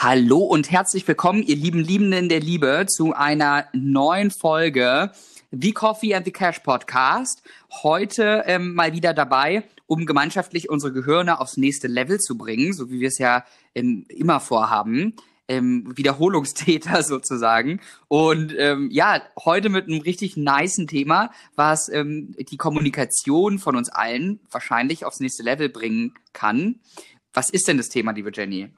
Hallo und herzlich willkommen, ihr lieben Liebenden der Liebe, zu einer neuen Folge The Coffee and the Cash Podcast. Heute ähm, mal wieder dabei, um gemeinschaftlich unsere Gehirne aufs nächste Level zu bringen, so wie wir es ja ähm, immer vorhaben. Ähm, Wiederholungstäter sozusagen. Und ähm, ja, heute mit einem richtig niceen Thema, was ähm, die Kommunikation von uns allen wahrscheinlich aufs nächste Level bringen kann. Was ist denn das Thema, liebe Jenny?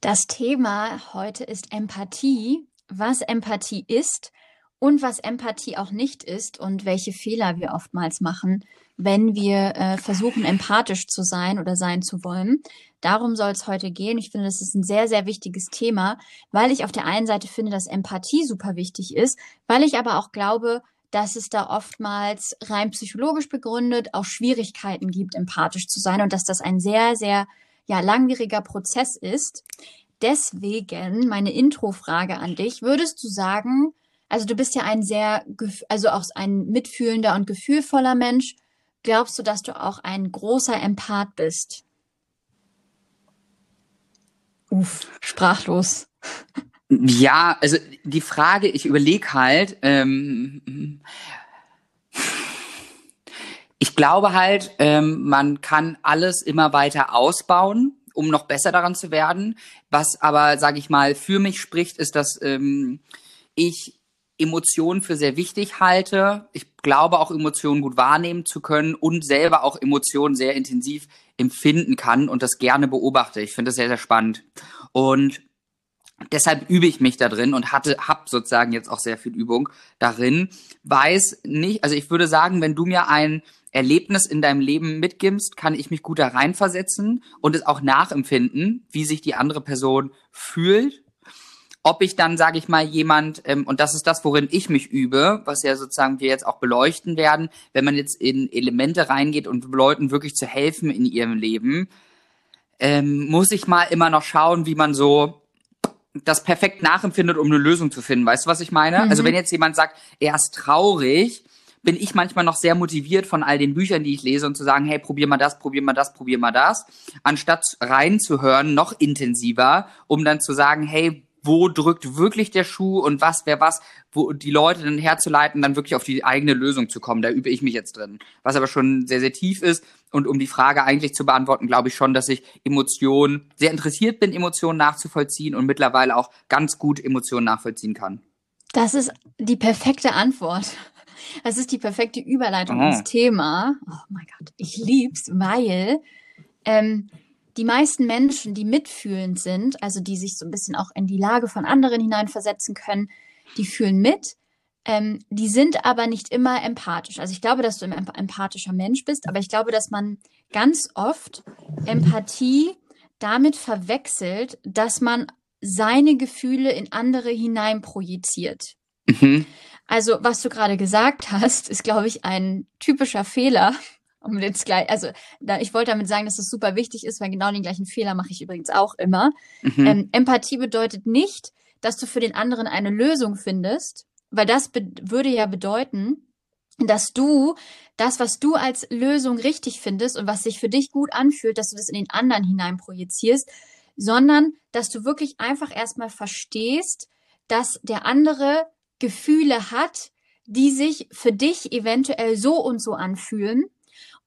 Das Thema heute ist Empathie, was Empathie ist und was Empathie auch nicht ist und welche Fehler wir oftmals machen, wenn wir äh, versuchen, empathisch zu sein oder sein zu wollen. Darum soll es heute gehen. Ich finde, das ist ein sehr, sehr wichtiges Thema, weil ich auf der einen Seite finde, dass Empathie super wichtig ist, weil ich aber auch glaube, dass es da oftmals rein psychologisch begründet auch Schwierigkeiten gibt, empathisch zu sein und dass das ein sehr, sehr ja langwieriger Prozess ist. Deswegen meine Introfrage an dich. Würdest du sagen, also du bist ja ein sehr, also auch ein mitfühlender und gefühlvoller Mensch. Glaubst du, dass du auch ein großer Empath bist? Uff, sprachlos. Ja, also die Frage, ich überlege halt, ähm, ich glaube halt, ähm, man kann alles immer weiter ausbauen, um noch besser daran zu werden. Was aber, sage ich mal, für mich spricht, ist, dass ähm, ich Emotionen für sehr wichtig halte. Ich glaube auch Emotionen gut wahrnehmen zu können und selber auch Emotionen sehr intensiv empfinden kann und das gerne beobachte. Ich finde das sehr, sehr spannend. Und deshalb übe ich mich da drin und hatte, hab sozusagen jetzt auch sehr viel Übung darin. Weiß nicht, also ich würde sagen, wenn du mir ein Erlebnis in deinem Leben mitgibst, kann ich mich gut da reinversetzen und es auch nachempfinden, wie sich die andere Person fühlt. Ob ich dann, sage ich mal, jemand, ähm, und das ist das, worin ich mich übe, was ja sozusagen wir jetzt auch beleuchten werden, wenn man jetzt in Elemente reingeht und Leuten wirklich zu helfen in ihrem Leben, ähm, muss ich mal immer noch schauen, wie man so das perfekt nachempfindet, um eine Lösung zu finden. Weißt du, was ich meine? Also mhm. Also wenn jetzt jemand sagt, er ist traurig, bin ich manchmal noch sehr motiviert von all den Büchern, die ich lese und zu sagen, hey, probier mal das, probier mal das, probier mal das, anstatt reinzuhören, noch intensiver, um dann zu sagen, hey, wo drückt wirklich der Schuh und was wer was, wo die Leute dann herzuleiten, dann wirklich auf die eigene Lösung zu kommen. Da übe ich mich jetzt drin. Was aber schon sehr, sehr tief ist. Und um die Frage eigentlich zu beantworten, glaube ich schon, dass ich Emotionen, sehr interessiert bin, Emotionen nachzuvollziehen und mittlerweile auch ganz gut Emotionen nachvollziehen kann. Das ist die perfekte Antwort. Das ist die perfekte Überleitung ins Thema. Oh mein Gott, ich lieb's, weil ähm, die meisten Menschen, die mitfühlend sind, also die sich so ein bisschen auch in die Lage von anderen hineinversetzen können, die fühlen mit. Ähm, die sind aber nicht immer empathisch. Also ich glaube, dass du ein empathischer Mensch bist, aber ich glaube, dass man ganz oft Empathie damit verwechselt, dass man seine Gefühle in andere hineinprojiziert. Mhm. Also, was du gerade gesagt hast, ist, glaube ich, ein typischer Fehler. Um jetzt gleich, also da, ich wollte damit sagen, dass das super wichtig ist, weil genau den gleichen Fehler mache ich übrigens auch immer. Mhm. Ähm, Empathie bedeutet nicht, dass du für den anderen eine Lösung findest, weil das würde ja bedeuten, dass du das, was du als Lösung richtig findest und was sich für dich gut anfühlt, dass du das in den anderen hinein projizierst, sondern dass du wirklich einfach erstmal verstehst, dass der andere Gefühle hat, die sich für dich eventuell so und so anfühlen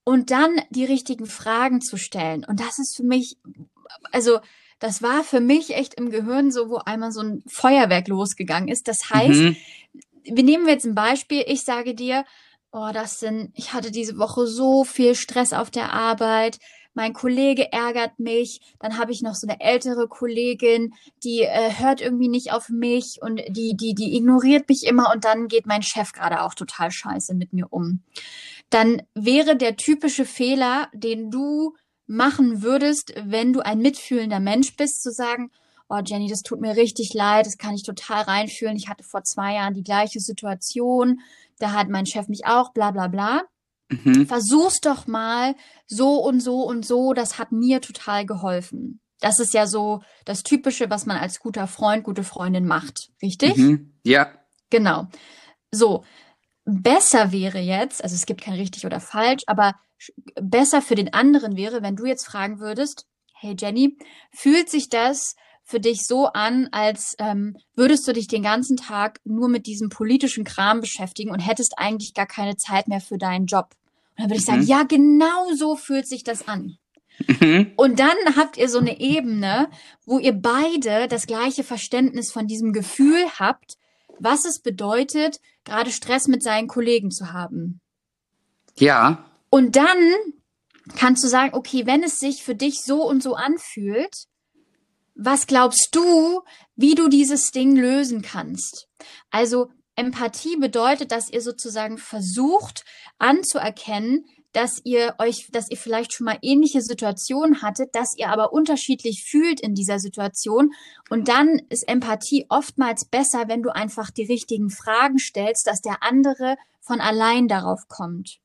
und dann die richtigen Fragen zu stellen. Und das ist für mich, also das war für mich echt im Gehirn so, wo einmal so ein Feuerwerk losgegangen ist. Das heißt, mhm. wir nehmen jetzt ein Beispiel. Ich sage dir, oh, das sind, ich hatte diese Woche so viel Stress auf der Arbeit mein Kollege ärgert mich, dann habe ich noch so eine ältere Kollegin, die äh, hört irgendwie nicht auf mich und die, die, die ignoriert mich immer und dann geht mein Chef gerade auch total scheiße mit mir um. Dann wäre der typische Fehler, den du machen würdest, wenn du ein mitfühlender Mensch bist, zu sagen, oh Jenny, das tut mir richtig leid, das kann ich total reinfühlen. Ich hatte vor zwei Jahren die gleiche Situation, da hat mein Chef mich auch, bla bla bla. Mhm. Versuch's doch mal so und so und so, das hat mir total geholfen. Das ist ja so das Typische, was man als guter Freund, gute Freundin macht, richtig? Mhm. Ja. Genau. So, besser wäre jetzt, also es gibt kein richtig oder falsch, aber besser für den anderen wäre, wenn du jetzt fragen würdest, hey Jenny, fühlt sich das für dich so an, als ähm, würdest du dich den ganzen Tag nur mit diesem politischen Kram beschäftigen und hättest eigentlich gar keine Zeit mehr für deinen Job. Und dann würde ich sagen, mhm. ja, genau so fühlt sich das an. Mhm. Und dann habt ihr so eine Ebene, wo ihr beide das gleiche Verständnis von diesem Gefühl habt, was es bedeutet, gerade Stress mit seinen Kollegen zu haben. Ja. Und dann kannst du sagen, okay, wenn es sich für dich so und so anfühlt, was glaubst du, wie du dieses Ding lösen kannst? Also Empathie bedeutet, dass ihr sozusagen versucht anzuerkennen, dass ihr euch, dass ihr vielleicht schon mal ähnliche Situationen hattet, dass ihr aber unterschiedlich fühlt in dieser Situation. Und dann ist Empathie oftmals besser, wenn du einfach die richtigen Fragen stellst, dass der andere von allein darauf kommt.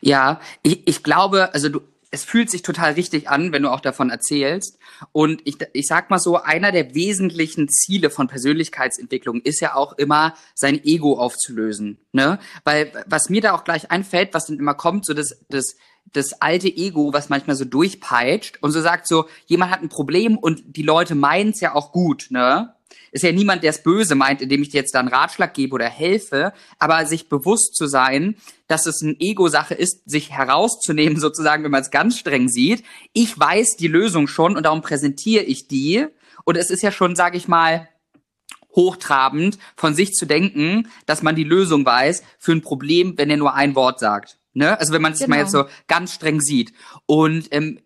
Ja, ich, ich glaube, also du, es fühlt sich total richtig an, wenn du auch davon erzählst. Und ich, ich sag mal so, einer der wesentlichen Ziele von Persönlichkeitsentwicklung ist ja auch immer, sein Ego aufzulösen. Ne? Weil was mir da auch gleich einfällt, was dann immer kommt, so das, das, das alte Ego, was manchmal so durchpeitscht und so sagt so, jemand hat ein Problem und die Leute meinen es ja auch gut, ne? ist ja niemand, der es böse meint, indem ich dir jetzt da einen Ratschlag gebe oder helfe, aber sich bewusst zu sein, dass es eine Ego-Sache ist, sich herauszunehmen, sozusagen, wenn man es ganz streng sieht. Ich weiß die Lösung schon und darum präsentiere ich die. Und es ist ja schon, sage ich mal, hochtrabend, von sich zu denken, dass man die Lösung weiß für ein Problem, wenn er nur ein Wort sagt. Ne? Also wenn man es genau. mal jetzt so ganz streng sieht. Und ähm,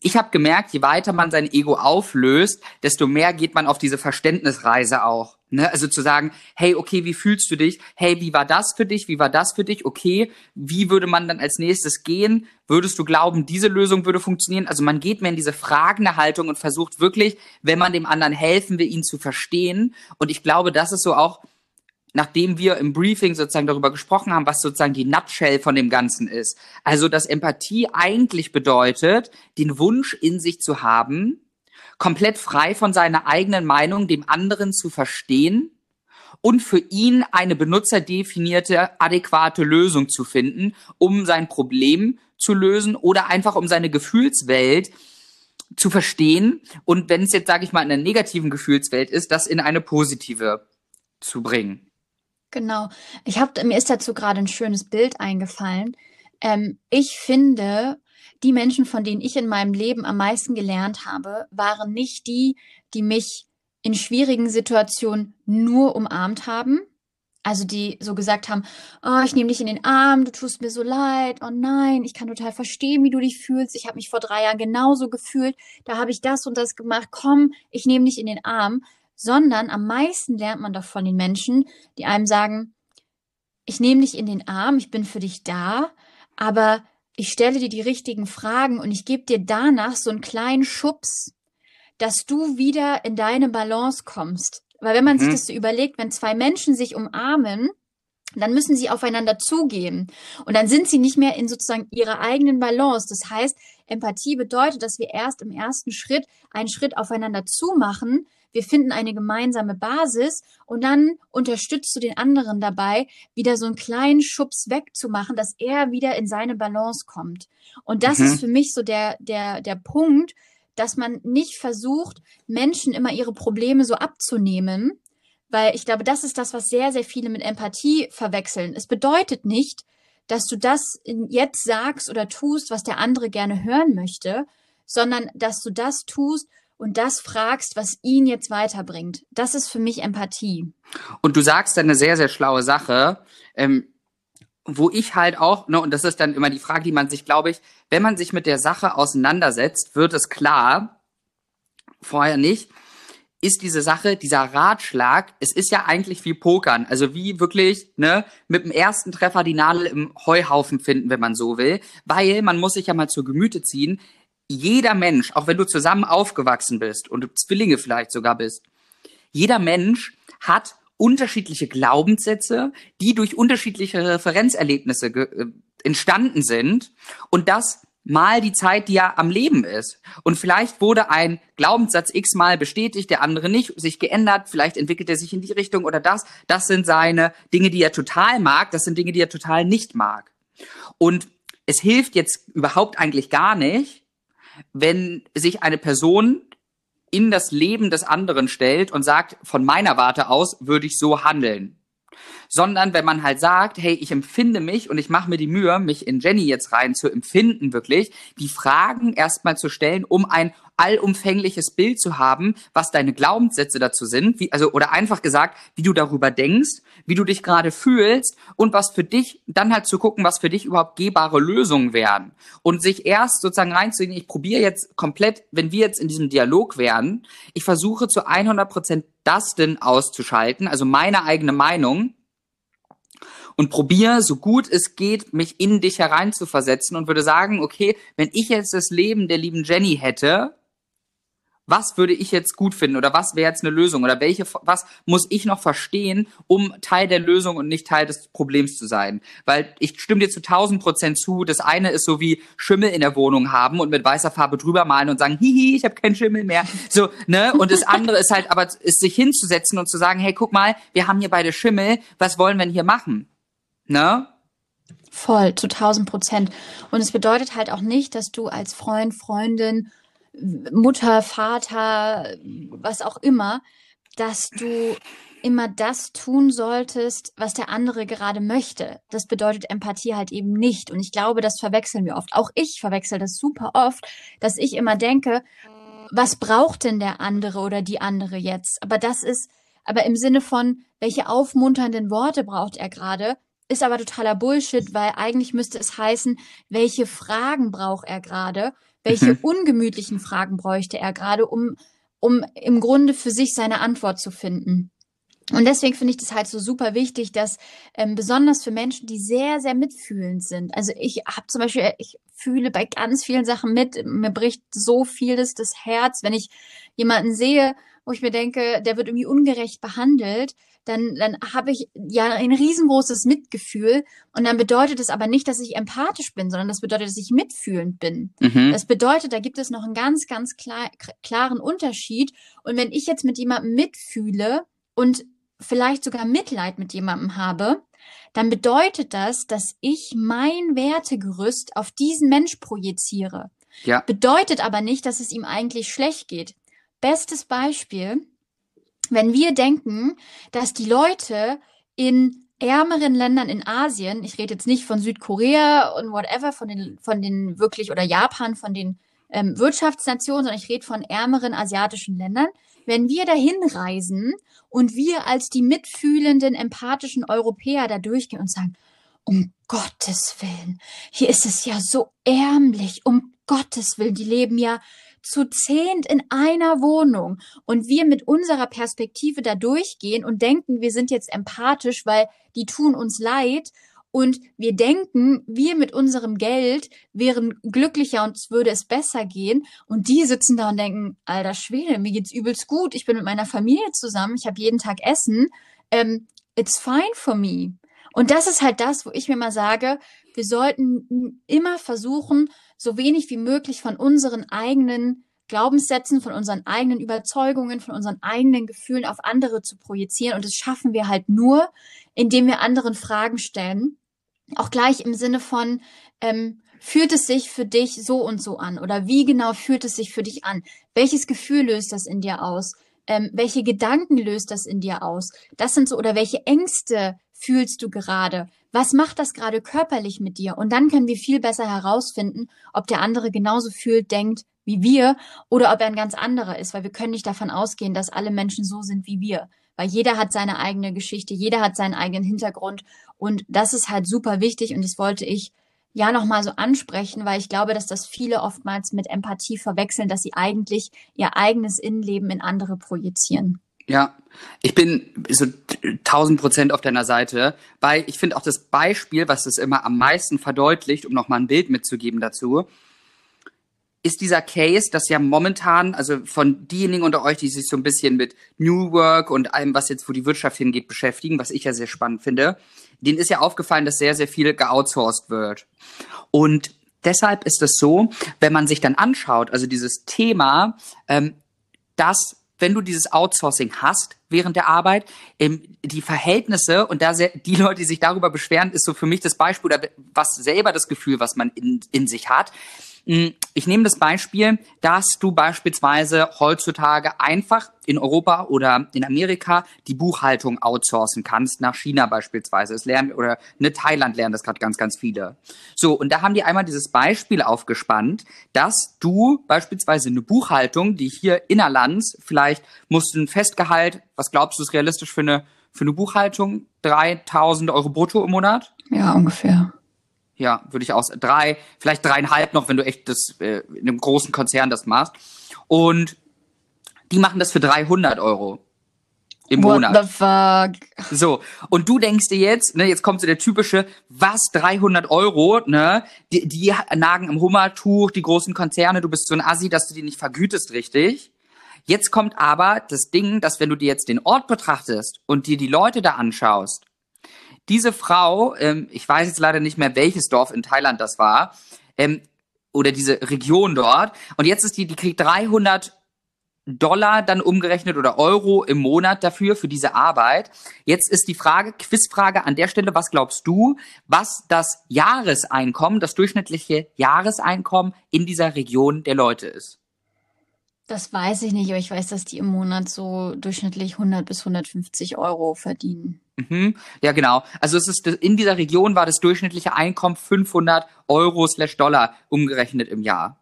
ich habe gemerkt, je weiter man sein Ego auflöst, desto mehr geht man auf diese Verständnisreise auch. Ne? Also zu sagen, hey, okay, wie fühlst du dich? Hey, wie war das für dich? Wie war das für dich? Okay, wie würde man dann als nächstes gehen? Würdest du glauben, diese Lösung würde funktionieren? Also man geht mehr in diese fragende Haltung und versucht wirklich, wenn man dem anderen helfen will, ihn zu verstehen. Und ich glaube, das ist so auch nachdem wir im Briefing sozusagen darüber gesprochen haben, was sozusagen die Nutshell von dem Ganzen ist. Also, dass Empathie eigentlich bedeutet, den Wunsch in sich zu haben, komplett frei von seiner eigenen Meinung dem anderen zu verstehen und für ihn eine benutzerdefinierte, adäquate Lösung zu finden, um sein Problem zu lösen oder einfach um seine Gefühlswelt zu verstehen und wenn es jetzt, sage ich mal, in einer negativen Gefühlswelt ist, das in eine positive zu bringen. Genau. Ich habe mir ist dazu gerade ein schönes Bild eingefallen. Ähm, ich finde, die Menschen, von denen ich in meinem Leben am meisten gelernt habe, waren nicht die, die mich in schwierigen Situationen nur umarmt haben. Also die so gesagt haben, oh, ich nehme dich in den Arm, du tust mir so leid, oh nein, ich kann total verstehen, wie du dich fühlst. Ich habe mich vor drei Jahren genauso gefühlt, da habe ich das und das gemacht, komm, ich nehme dich in den Arm, sondern am meisten lernt man doch von den Menschen, die einem sagen, ich nehme dich in den Arm, ich bin für dich da, aber ich stelle dir die richtigen Fragen und ich gebe dir danach so einen kleinen Schubs, dass du wieder in deine Balance kommst. Weil wenn man mhm. sich das so überlegt, wenn zwei Menschen sich umarmen, dann müssen sie aufeinander zugehen. Und dann sind sie nicht mehr in sozusagen ihrer eigenen Balance. Das heißt, Empathie bedeutet, dass wir erst im ersten Schritt einen Schritt aufeinander zumachen, wir finden eine gemeinsame Basis und dann unterstützt du den anderen dabei, wieder so einen kleinen Schubs wegzumachen, dass er wieder in seine Balance kommt. Und das mhm. ist für mich so der, der, der Punkt, dass man nicht versucht, Menschen immer ihre Probleme so abzunehmen, weil ich glaube, das ist das, was sehr, sehr viele mit Empathie verwechseln. Es bedeutet nicht, dass du das jetzt sagst oder tust, was der andere gerne hören möchte, sondern dass du das tust, und das fragst, was ihn jetzt weiterbringt. Das ist für mich Empathie. Und du sagst dann eine sehr, sehr schlaue Sache, ähm, wo ich halt auch, ne, und das ist dann immer die Frage, die man sich, glaube ich, wenn man sich mit der Sache auseinandersetzt, wird es klar, vorher nicht, ist diese Sache, dieser Ratschlag, es ist ja eigentlich wie Pokern, also wie wirklich, ne, mit dem ersten Treffer die Nadel im Heuhaufen finden, wenn man so will, weil man muss sich ja mal zur Gemüte ziehen, jeder Mensch, auch wenn du zusammen aufgewachsen bist und Zwillinge vielleicht sogar bist, jeder Mensch hat unterschiedliche Glaubenssätze, die durch unterschiedliche Referenzerlebnisse äh, entstanden sind und das mal die Zeit, die er am Leben ist. Und vielleicht wurde ein Glaubenssatz x-mal bestätigt, der andere nicht, sich geändert, vielleicht entwickelt er sich in die Richtung oder das. Das sind seine Dinge, die er total mag, das sind Dinge, die er total nicht mag. Und es hilft jetzt überhaupt eigentlich gar nicht, wenn sich eine Person in das Leben des anderen stellt und sagt, von meiner Warte aus würde ich so handeln. Sondern wenn man halt sagt, hey, ich empfinde mich und ich mache mir die Mühe, mich in Jenny jetzt rein zu empfinden, wirklich, die Fragen erstmal zu stellen, um ein allumfängliches Bild zu haben, was deine Glaubenssätze dazu sind, wie, also, oder einfach gesagt, wie du darüber denkst, wie du dich gerade fühlst und was für dich, dann halt zu gucken, was für dich überhaupt gehbare Lösungen wären. Und sich erst sozusagen reinzugehen, ich probiere jetzt komplett, wenn wir jetzt in diesem Dialog wären, ich versuche zu 100 Prozent das denn auszuschalten, also meine eigene Meinung, und probiere, so gut es geht, mich in dich hereinzuversetzen und würde sagen, okay, wenn ich jetzt das Leben der lieben Jenny hätte, was würde ich jetzt gut finden oder was wäre jetzt eine Lösung oder welche, was muss ich noch verstehen, um Teil der Lösung und nicht Teil des Problems zu sein? Weil ich stimme dir zu 1000 Prozent zu. Das eine ist so wie Schimmel in der Wohnung haben und mit weißer Farbe drüber malen und sagen, hihi, ich habe keinen Schimmel mehr. So, ne? Und das andere ist halt aber, ist sich hinzusetzen und zu sagen, hey, guck mal, wir haben hier beide Schimmel, was wollen wir denn hier machen? Ne? Voll, zu 1000 Prozent. Und es bedeutet halt auch nicht, dass du als Freund, Freundin Mutter, Vater, was auch immer, dass du immer das tun solltest, was der andere gerade möchte. Das bedeutet Empathie halt eben nicht. Und ich glaube, das verwechseln wir oft. Auch ich verwechsel das super oft, dass ich immer denke, was braucht denn der andere oder die andere jetzt? Aber das ist, aber im Sinne von, welche aufmunternden Worte braucht er gerade? Ist aber totaler Bullshit, weil eigentlich müsste es heißen, welche Fragen braucht er gerade? Welche mhm. ungemütlichen Fragen bräuchte er gerade, um, um im Grunde für sich seine Antwort zu finden? Und deswegen finde ich das halt so super wichtig, dass ähm, besonders für Menschen, die sehr, sehr mitfühlend sind. Also ich habe zum Beispiel, ich fühle bei ganz vielen Sachen mit. Mir bricht so vieles das Herz, wenn ich jemanden sehe, wo ich mir denke, der wird irgendwie ungerecht behandelt dann, dann habe ich ja ein riesengroßes Mitgefühl. Und dann bedeutet es aber nicht, dass ich empathisch bin, sondern das bedeutet, dass ich mitfühlend bin. Mhm. Das bedeutet, da gibt es noch einen ganz, ganz klar, klaren Unterschied. Und wenn ich jetzt mit jemandem mitfühle und vielleicht sogar Mitleid mit jemandem habe, dann bedeutet das, dass ich mein Wertegerüst auf diesen Mensch projiziere. Ja. Bedeutet aber nicht, dass es ihm eigentlich schlecht geht. Bestes Beispiel, wenn wir denken, dass die Leute in ärmeren Ländern in Asien, ich rede jetzt nicht von Südkorea und whatever, von den, von den wirklich oder Japan, von den ähm, Wirtschaftsnationen, sondern ich rede von ärmeren asiatischen Ländern. Wenn wir dahin reisen und wir als die mitfühlenden, empathischen Europäer da durchgehen und sagen, um Gottes Willen, hier ist es ja so ärmlich, um Gottes Willen, die leben ja zu zehnt in einer Wohnung und wir mit unserer Perspektive da durchgehen und denken, wir sind jetzt empathisch, weil die tun uns leid und wir denken, wir mit unserem Geld wären glücklicher und es würde es besser gehen. Und die sitzen da und denken, alter Schwede, mir geht's übelst gut. Ich bin mit meiner Familie zusammen. Ich habe jeden Tag Essen. Ähm, it's fine for me. Und das ist halt das, wo ich mir mal sage, wir sollten immer versuchen, so wenig wie möglich von unseren eigenen Glaubenssätzen, von unseren eigenen Überzeugungen, von unseren eigenen Gefühlen auf andere zu projizieren. Und das schaffen wir halt nur, indem wir anderen Fragen stellen. Auch gleich im Sinne von, ähm, fühlt es sich für dich so und so an? Oder wie genau fühlt es sich für dich an? Welches Gefühl löst das in dir aus? Ähm, welche Gedanken löst das in dir aus? Das sind so, oder welche Ängste fühlst du gerade? Was macht das gerade körperlich mit dir? Und dann können wir viel besser herausfinden, ob der andere genauso fühlt, denkt wie wir oder ob er ein ganz anderer ist, weil wir können nicht davon ausgehen, dass alle Menschen so sind wie wir. Weil jeder hat seine eigene Geschichte, jeder hat seinen eigenen Hintergrund und das ist halt super wichtig und das wollte ich ja nochmal so ansprechen, weil ich glaube, dass das viele oftmals mit Empathie verwechseln, dass sie eigentlich ihr eigenes Innenleben in andere projizieren. Ja, ich bin so tausend Prozent auf deiner Seite, weil ich finde auch das Beispiel, was es immer am meisten verdeutlicht, um nochmal ein Bild mitzugeben dazu, ist dieser Case, dass ja momentan, also von diejenigen unter euch, die sich so ein bisschen mit New Work und allem, was jetzt, wo die Wirtschaft hingeht, beschäftigen, was ich ja sehr spannend finde, denen ist ja aufgefallen, dass sehr, sehr viel geoutsourced wird. Und deshalb ist es so, wenn man sich dann anschaut, also dieses Thema, ähm, dass wenn du dieses Outsourcing hast während der Arbeit, ähm, die Verhältnisse und da die Leute, die sich darüber beschweren, ist so für mich das Beispiel was selber das Gefühl, was man in, in sich hat. Hm, ich nehme das Beispiel, dass du beispielsweise heutzutage einfach in Europa oder in Amerika die Buchhaltung outsourcen kannst, nach China beispielsweise. Es lernen, oder ne, Thailand lernen das gerade ganz, ganz viele. So, und da haben die einmal dieses Beispiel aufgespannt, dass du beispielsweise eine Buchhaltung, die hier innerlands, vielleicht musst du ein Festgehalt, was glaubst du ist realistisch für eine, für eine Buchhaltung? 3000 Euro brutto im Monat? Ja, ungefähr. Ja, würde ich aus drei, vielleicht dreieinhalb noch, wenn du echt das äh, in einem großen Konzern das machst. Und die machen das für 300 Euro im What Monat. the fuck? So, und du denkst dir jetzt, ne, jetzt kommt so der typische, was, 300 Euro, ne, die, die nagen im Hummertuch, die großen Konzerne, du bist so ein Assi, dass du die nicht vergütest, richtig? Jetzt kommt aber das Ding, dass wenn du dir jetzt den Ort betrachtest und dir die Leute da anschaust, diese Frau, ähm, ich weiß jetzt leider nicht mehr, welches Dorf in Thailand das war, ähm, oder diese Region dort, und jetzt ist die, die kriegt 300 Dollar dann umgerechnet oder Euro im Monat dafür, für diese Arbeit. Jetzt ist die Frage, Quizfrage an der Stelle, was glaubst du, was das Jahreseinkommen, das durchschnittliche Jahreseinkommen in dieser Region der Leute ist? Das weiß ich nicht, aber ich weiß, dass die im Monat so durchschnittlich 100 bis 150 Euro verdienen. Mhm. Ja, genau. Also es ist in dieser Region war das durchschnittliche Einkommen 500 Euro slash Dollar umgerechnet im Jahr.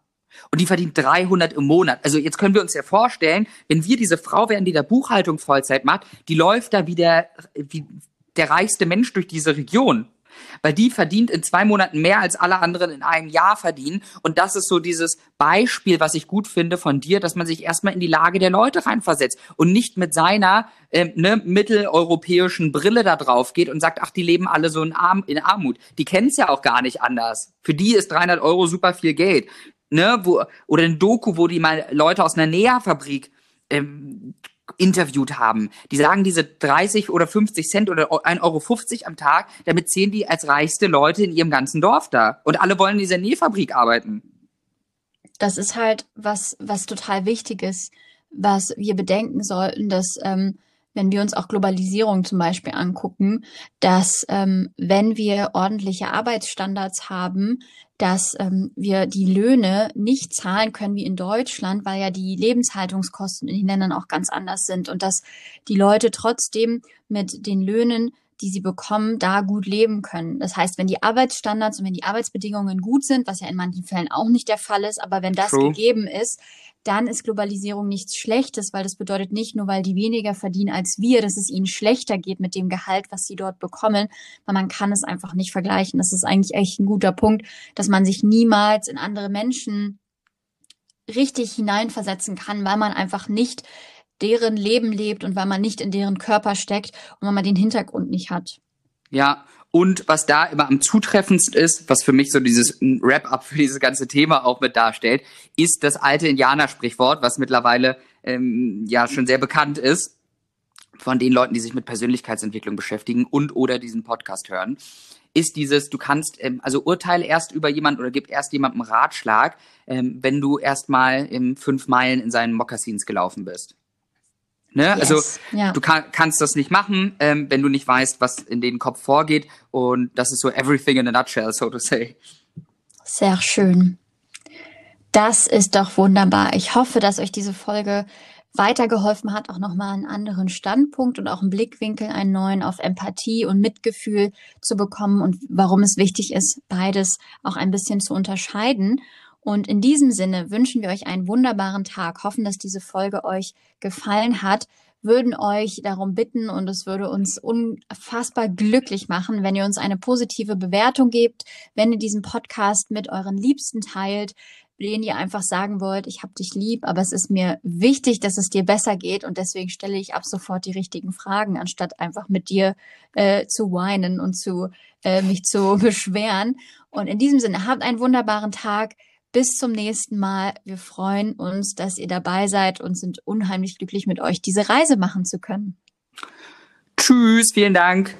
Und die verdient 300 im Monat. Also jetzt können wir uns ja vorstellen, wenn wir diese Frau wären, die der Buchhaltung Vollzeit macht, die läuft da wie der, wie der reichste Mensch durch diese Region weil die verdient in zwei Monaten mehr als alle anderen in einem Jahr verdienen. Und das ist so dieses Beispiel, was ich gut finde von dir, dass man sich erstmal in die Lage der Leute reinversetzt und nicht mit seiner äh, ne, mitteleuropäischen Brille da drauf geht und sagt, ach, die leben alle so in, Arm in Armut. Die kennen es ja auch gar nicht anders. Für die ist 300 Euro super viel Geld. Ne, wo, oder ein Doku, wo die mal Leute aus einer Näherfabrik ähm, interviewt haben. Die sagen diese 30 oder 50 Cent oder 1,50 Euro am Tag, damit zählen die als reichste Leute in ihrem ganzen Dorf da. Und alle wollen in dieser Nähfabrik arbeiten. Das ist halt was, was total wichtig ist, was wir bedenken sollten, dass ähm, wenn wir uns auch Globalisierung zum Beispiel angucken, dass ähm, wenn wir ordentliche Arbeitsstandards haben, dass ähm, wir die Löhne nicht zahlen können wie in Deutschland, weil ja die Lebenshaltungskosten in den Ländern auch ganz anders sind und dass die Leute trotzdem mit den Löhnen die sie bekommen, da gut leben können. Das heißt, wenn die Arbeitsstandards und wenn die Arbeitsbedingungen gut sind, was ja in manchen Fällen auch nicht der Fall ist, aber wenn das True. gegeben ist, dann ist Globalisierung nichts Schlechtes, weil das bedeutet nicht nur, weil die weniger verdienen als wir, dass es ihnen schlechter geht mit dem Gehalt, was sie dort bekommen, weil man kann es einfach nicht vergleichen. Das ist eigentlich echt ein guter Punkt, dass man sich niemals in andere Menschen richtig hineinversetzen kann, weil man einfach nicht deren Leben lebt und weil man nicht in deren Körper steckt und weil man den Hintergrund nicht hat. Ja, und was da immer am zutreffendsten ist, was für mich so dieses Wrap-up für dieses ganze Thema auch mit darstellt, ist das alte Indianersprichwort, was mittlerweile ähm, ja schon sehr bekannt ist von den Leuten, die sich mit Persönlichkeitsentwicklung beschäftigen und oder diesen Podcast hören, ist dieses, du kannst, ähm, also urteile erst über jemanden oder gib erst jemandem Ratschlag, ähm, wenn du erst mal im fünf Meilen in seinen Mokassins gelaufen bist. Ne? Also, yes. Also ja. du kann, kannst das nicht machen, ähm, wenn du nicht weißt, was in den Kopf vorgeht. Und das ist so everything in a nutshell, so to say. Sehr schön. Das ist doch wunderbar. Ich hoffe, dass euch diese Folge weitergeholfen hat, auch nochmal einen anderen Standpunkt und auch einen Blickwinkel, einen neuen auf Empathie und Mitgefühl zu bekommen und warum es wichtig ist, beides auch ein bisschen zu unterscheiden. Und in diesem Sinne wünschen wir euch einen wunderbaren Tag, hoffen, dass diese Folge euch gefallen hat, würden euch darum bitten und es würde uns unfassbar glücklich machen, wenn ihr uns eine positive Bewertung gebt, wenn ihr diesen Podcast mit euren Liebsten teilt, denen ihr einfach sagen wollt, ich hab dich lieb, aber es ist mir wichtig, dass es dir besser geht und deswegen stelle ich ab sofort die richtigen Fragen, anstatt einfach mit dir äh, zu weinen und zu äh, mich zu beschweren. Und in diesem Sinne, habt einen wunderbaren Tag. Bis zum nächsten Mal. Wir freuen uns, dass ihr dabei seid und sind unheimlich glücklich mit euch, diese Reise machen zu können. Tschüss, vielen Dank.